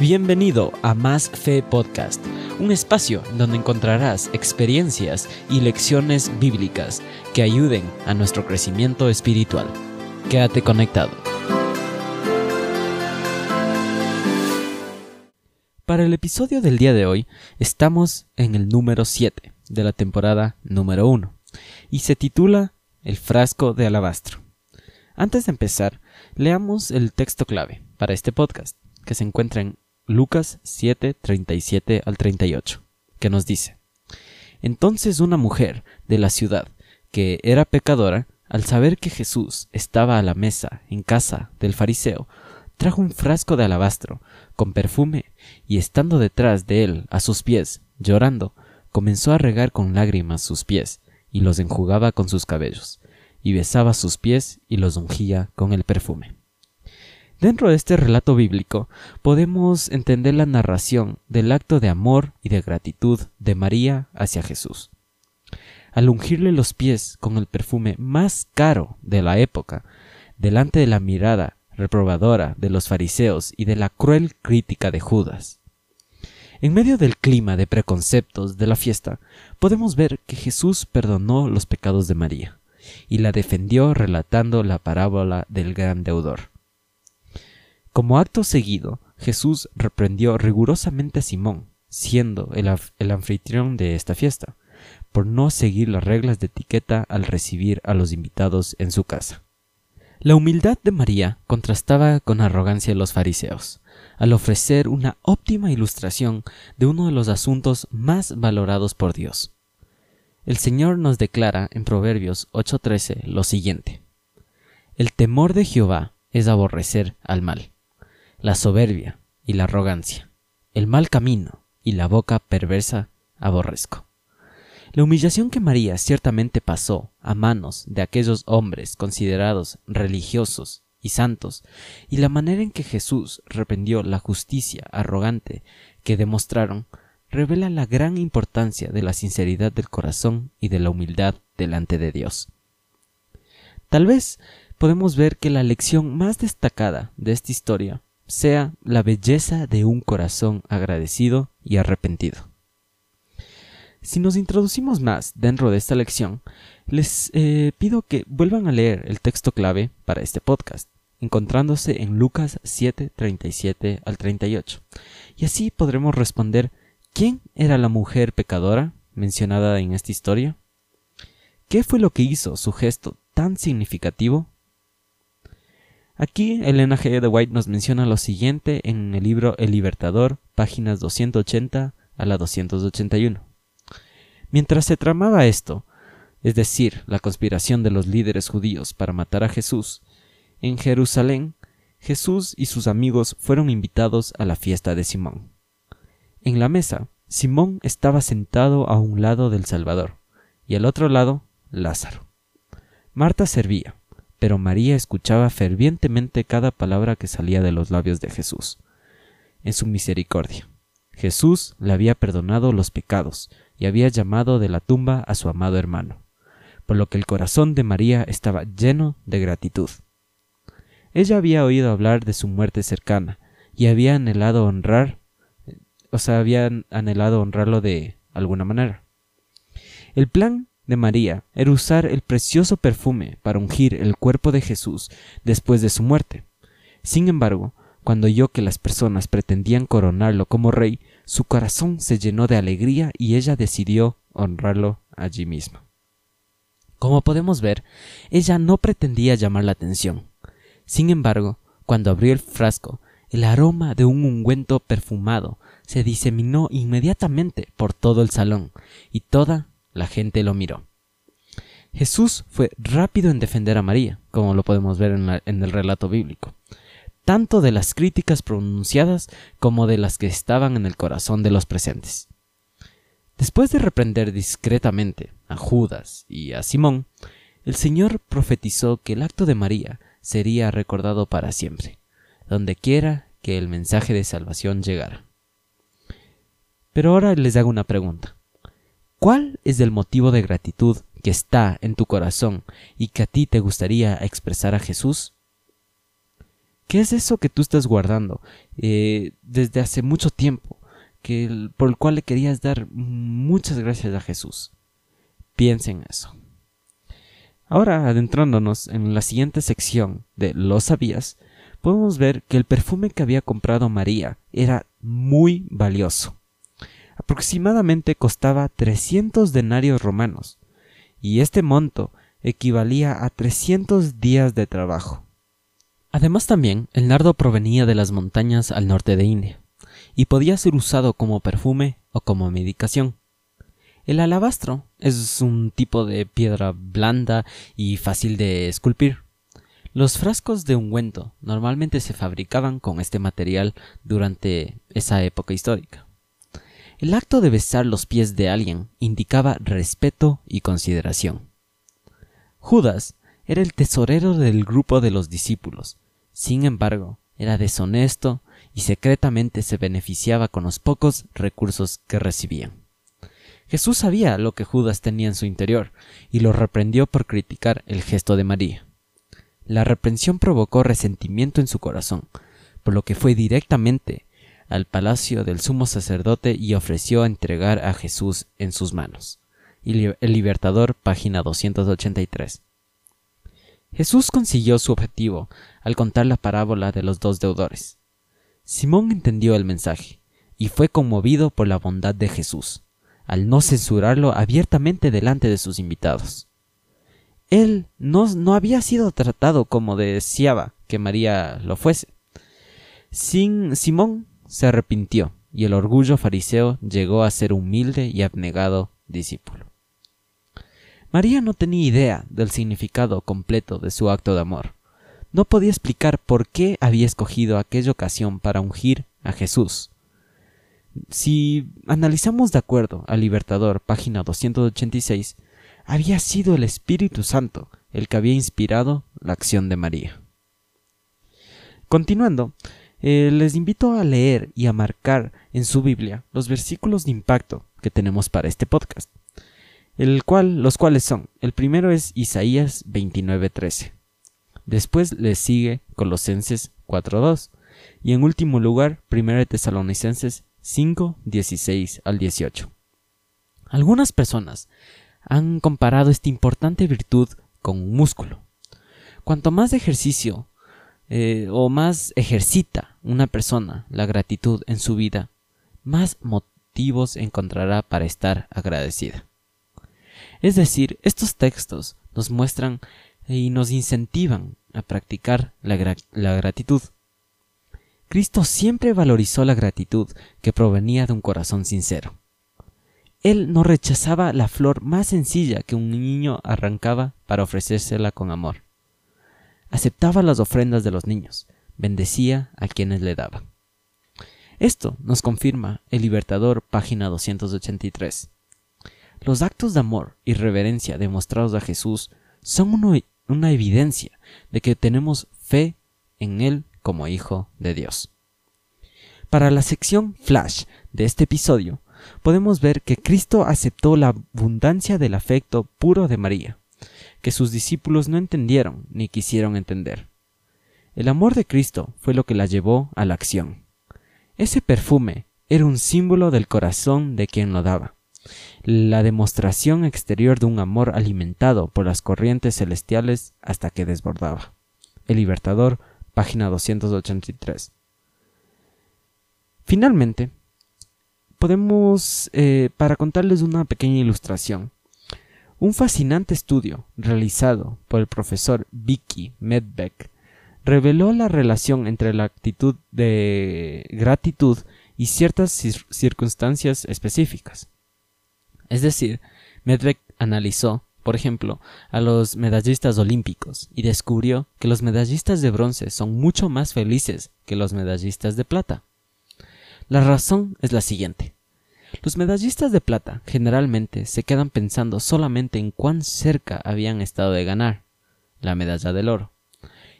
Bienvenido a Más Fe Podcast, un espacio donde encontrarás experiencias y lecciones bíblicas que ayuden a nuestro crecimiento espiritual. Quédate conectado. Para el episodio del día de hoy estamos en el número 7 de la temporada número 1 y se titula El frasco de alabastro. Antes de empezar, leamos el texto clave para este podcast, que se encuentra en Lucas 7, 37 al 38, que nos dice, Entonces una mujer de la ciudad, que era pecadora, al saber que Jesús estaba a la mesa en casa del fariseo, trajo un frasco de alabastro con perfume y estando detrás de él a sus pies, llorando, comenzó a regar con lágrimas sus pies y los enjugaba con sus cabellos, y besaba sus pies y los ungía con el perfume. Dentro de este relato bíblico podemos entender la narración del acto de amor y de gratitud de María hacia Jesús. Al ungirle los pies con el perfume más caro de la época, delante de la mirada reprobadora de los fariseos y de la cruel crítica de Judas. En medio del clima de preconceptos de la fiesta, podemos ver que Jesús perdonó los pecados de María y la defendió relatando la parábola del gran deudor. Como acto seguido, Jesús reprendió rigurosamente a Simón, siendo el, anfitrión de esta fiesta, por no seguir las reglas de etiqueta al recibir a los invitados en su casa. La humildad de María contrastaba con arrogancia de los fariseos, al ofrecer una óptima ilustración de uno de los asuntos más valorados por Dios. El Señor nos declara en Proverbios 8:13 lo siguiente: El temor de Jehová es aborrecer al mal la soberbia y la arrogancia, el mal camino y la boca perversa aborrezco. La humillación que María ciertamente pasó a manos de aquellos hombres considerados religiosos y santos, y la manera en que Jesús reprendió la justicia arrogante que demostraron, revela la gran importancia de la sinceridad del corazón y de la humildad delante de Dios. Tal vez podemos ver que la lección más destacada de esta historia sea la belleza de un corazón agradecido y arrepentido. Si nos introducimos más dentro de esta lección, les eh, pido que vuelvan a leer el texto clave para este podcast, encontrándose en Lucas 7, 37 al 38, y así podremos responder ¿quién era la mujer pecadora mencionada en esta historia? ¿Qué fue lo que hizo su gesto tan significativo Aquí Elena G. de White nos menciona lo siguiente en el libro El Libertador, páginas 280 a la 281. Mientras se tramaba esto, es decir, la conspiración de los líderes judíos para matar a Jesús, en Jerusalén, Jesús y sus amigos fueron invitados a la fiesta de Simón. En la mesa, Simón estaba sentado a un lado del Salvador, y al otro lado, Lázaro. Marta servía pero María escuchaba fervientemente cada palabra que salía de los labios de Jesús. En su misericordia, Jesús le había perdonado los pecados y había llamado de la tumba a su amado hermano, por lo que el corazón de María estaba lleno de gratitud. Ella había oído hablar de su muerte cercana y había anhelado honrar, o sea, había anhelado honrarlo de alguna manera. El plan de María era usar el precioso perfume para ungir el cuerpo de Jesús después de su muerte. Sin embargo, cuando oyó que las personas pretendían coronarlo como rey, su corazón se llenó de alegría y ella decidió honrarlo allí mismo. Como podemos ver, ella no pretendía llamar la atención. Sin embargo, cuando abrió el frasco, el aroma de un ungüento perfumado se diseminó inmediatamente por todo el salón, y toda la gente lo miró. Jesús fue rápido en defender a María, como lo podemos ver en, el relato bíblico, tanto de las críticas pronunciadas como de las que estaban en el corazón de los presentes. Después de reprender discretamente a Judas y a Simón, el Señor profetizó que el acto de María sería recordado para siempre, donde quiera que el mensaje de salvación llegara. Pero ahora les hago una pregunta. ¿Cuál es el motivo de gratitud que está en tu corazón y que a ti te gustaría expresar a Jesús? ¿Qué es eso que tú estás guardando eh, desde hace mucho tiempo, que, por el cual le querías dar muchas gracias a Jesús? Piensa en eso. Ahora, adentrándonos en la siguiente sección de ¿Lo sabías? podemos ver que el perfume que había comprado María era muy valioso. Aproximadamente costaba 300 denarios romanos, y este monto equivalía a 300 días de trabajo. Además también el nardo provenía de las montañas al norte de India, y podía ser usado como perfume o como medicación. El alabastro es un tipo de piedra blanda y fácil de esculpir. Los frascos de ungüento normalmente se fabricaban con este material durante esa época histórica. El acto de besar los pies de alguien indicaba respeto y consideración. Judas era el tesorero del grupo de los discípulos. Sin embargo, era deshonesto y secretamente se beneficiaba con los pocos recursos que recibían. Jesús sabía lo que Judas tenía en su interior y lo reprendió por criticar el gesto de María. La reprensión provocó resentimiento en su corazón, por lo que fue directamente al palacio del sumo sacerdote y ofreció entregar a Jesús en sus manos. El Libertador, página 283. Jesús consiguió su objetivo al contar la parábola de los dos deudores. Simón entendió el mensaje y fue conmovido por la bondad de Jesús, al no censurarlo abiertamente delante de sus invitados. Él no, no había sido tratado como deseaba que María lo fuese. Sin Simón se arrepintió y el orgullo fariseo llegó a ser humilde y abnegado discípulo. María no tenía idea del significado completo de su acto de amor. No podía explicar por qué había escogido aquella ocasión para ungir a Jesús. Si analizamos de acuerdo al Libertador, página 286, había sido el Espíritu Santo el que había inspirado la acción de María. Continuando, eh, les invito a leer y a marcar en su Biblia los versículos de impacto que tenemos para este podcast el cual, los cuales son, el primero es Isaías 29:13. Después le sigue Colosenses 4:2 y en último lugar 1 Tesalonicenses 5:16 al 18. Algunas personas han comparado esta importante virtud con un músculo. Cuanto más ejercicio eh, o más ejercita una persona la gratitud en su vida, más motivos encontrará para estar agradecida. Es decir, estos textos nos muestran y nos incentivan a practicar la, gratitud. Cristo siempre valorizó la gratitud que provenía de un corazón sincero. Él no rechazaba la flor más sencilla que un niño arrancaba para ofrecérsela con amor. Aceptaba las ofrendas de los niños, bendecía a quienes le daban. Esto nos confirma el Libertador, página 283. Los actos de amor y reverencia demostrados a Jesús son una evidencia de que tenemos fe en Él como Hijo de Dios. Para la sección flash de este episodio, podemos ver que Cristo aceptó la abundancia del afecto puro de María, que sus discípulos no entendieron ni quisieron entender. El amor de Cristo fue lo que la llevó a la acción. Ese perfume era un símbolo del corazón de quien lo daba la demostración exterior de un amor alimentado por las corrientes celestiales hasta que desbordaba. El Libertador, página 283. Finalmente, podemos, eh, para contarles una pequeña ilustración, un fascinante estudio realizado por el profesor Vicky Medbeck reveló la relación entre la actitud de gratitud y ciertas circunstancias específicas. Es decir, Medvedev analizó, por ejemplo, a los medallistas olímpicos y descubrió que los medallistas de bronce son mucho más felices que los medallistas de plata. La razón es la siguiente. Los medallistas de plata generalmente se quedan pensando solamente en cuán cerca habían estado de ganar la medalla del oro,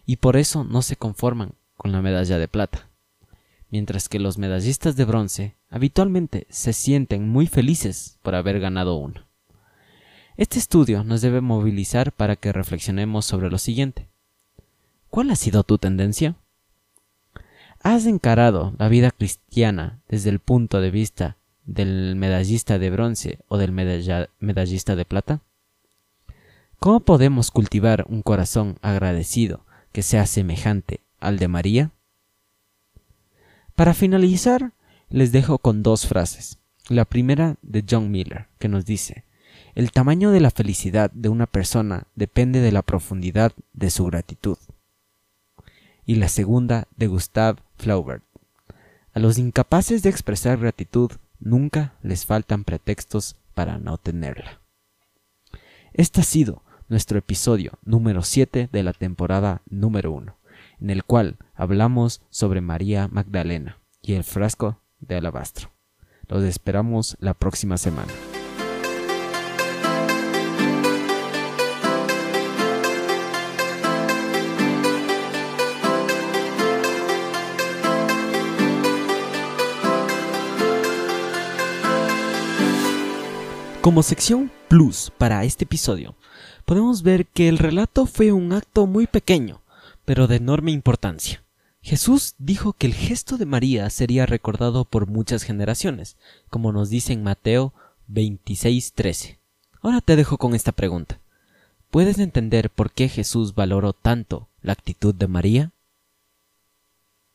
y por eso no se conforman con la medalla de plata mientras que los medallistas de bronce habitualmente se sienten muy felices por haber ganado uno. Este estudio nos debe movilizar para que reflexionemos sobre lo siguiente. ¿Cuál ha sido tu tendencia? ¿Has encarado la vida cristiana desde el punto de vista del medallista de bronce o del medallista de plata? ¿Cómo podemos cultivar un corazón agradecido que sea semejante al de María? Para finalizar, les dejo con dos frases. La primera de John Miller, que nos dice, el tamaño de la felicidad de una persona depende de la profundidad de su gratitud. Y la segunda de Gustav Flaubert, a los incapaces de expresar gratitud nunca les faltan pretextos para no tenerla. Este ha sido nuestro episodio número 7 de la temporada número 1, en el cual hablamos sobre María Magdalena y el frasco de alabastro. Los esperamos la próxima semana. Como sección plus para este episodio, podemos ver que el relato fue un acto muy pequeño, pero de enorme importancia. Jesús dijo que el gesto de María sería recordado por muchas generaciones, como nos dice en Mateo 26:13. Ahora te dejo con esta pregunta. ¿Puedes entender por qué Jesús valoró tanto la actitud de María?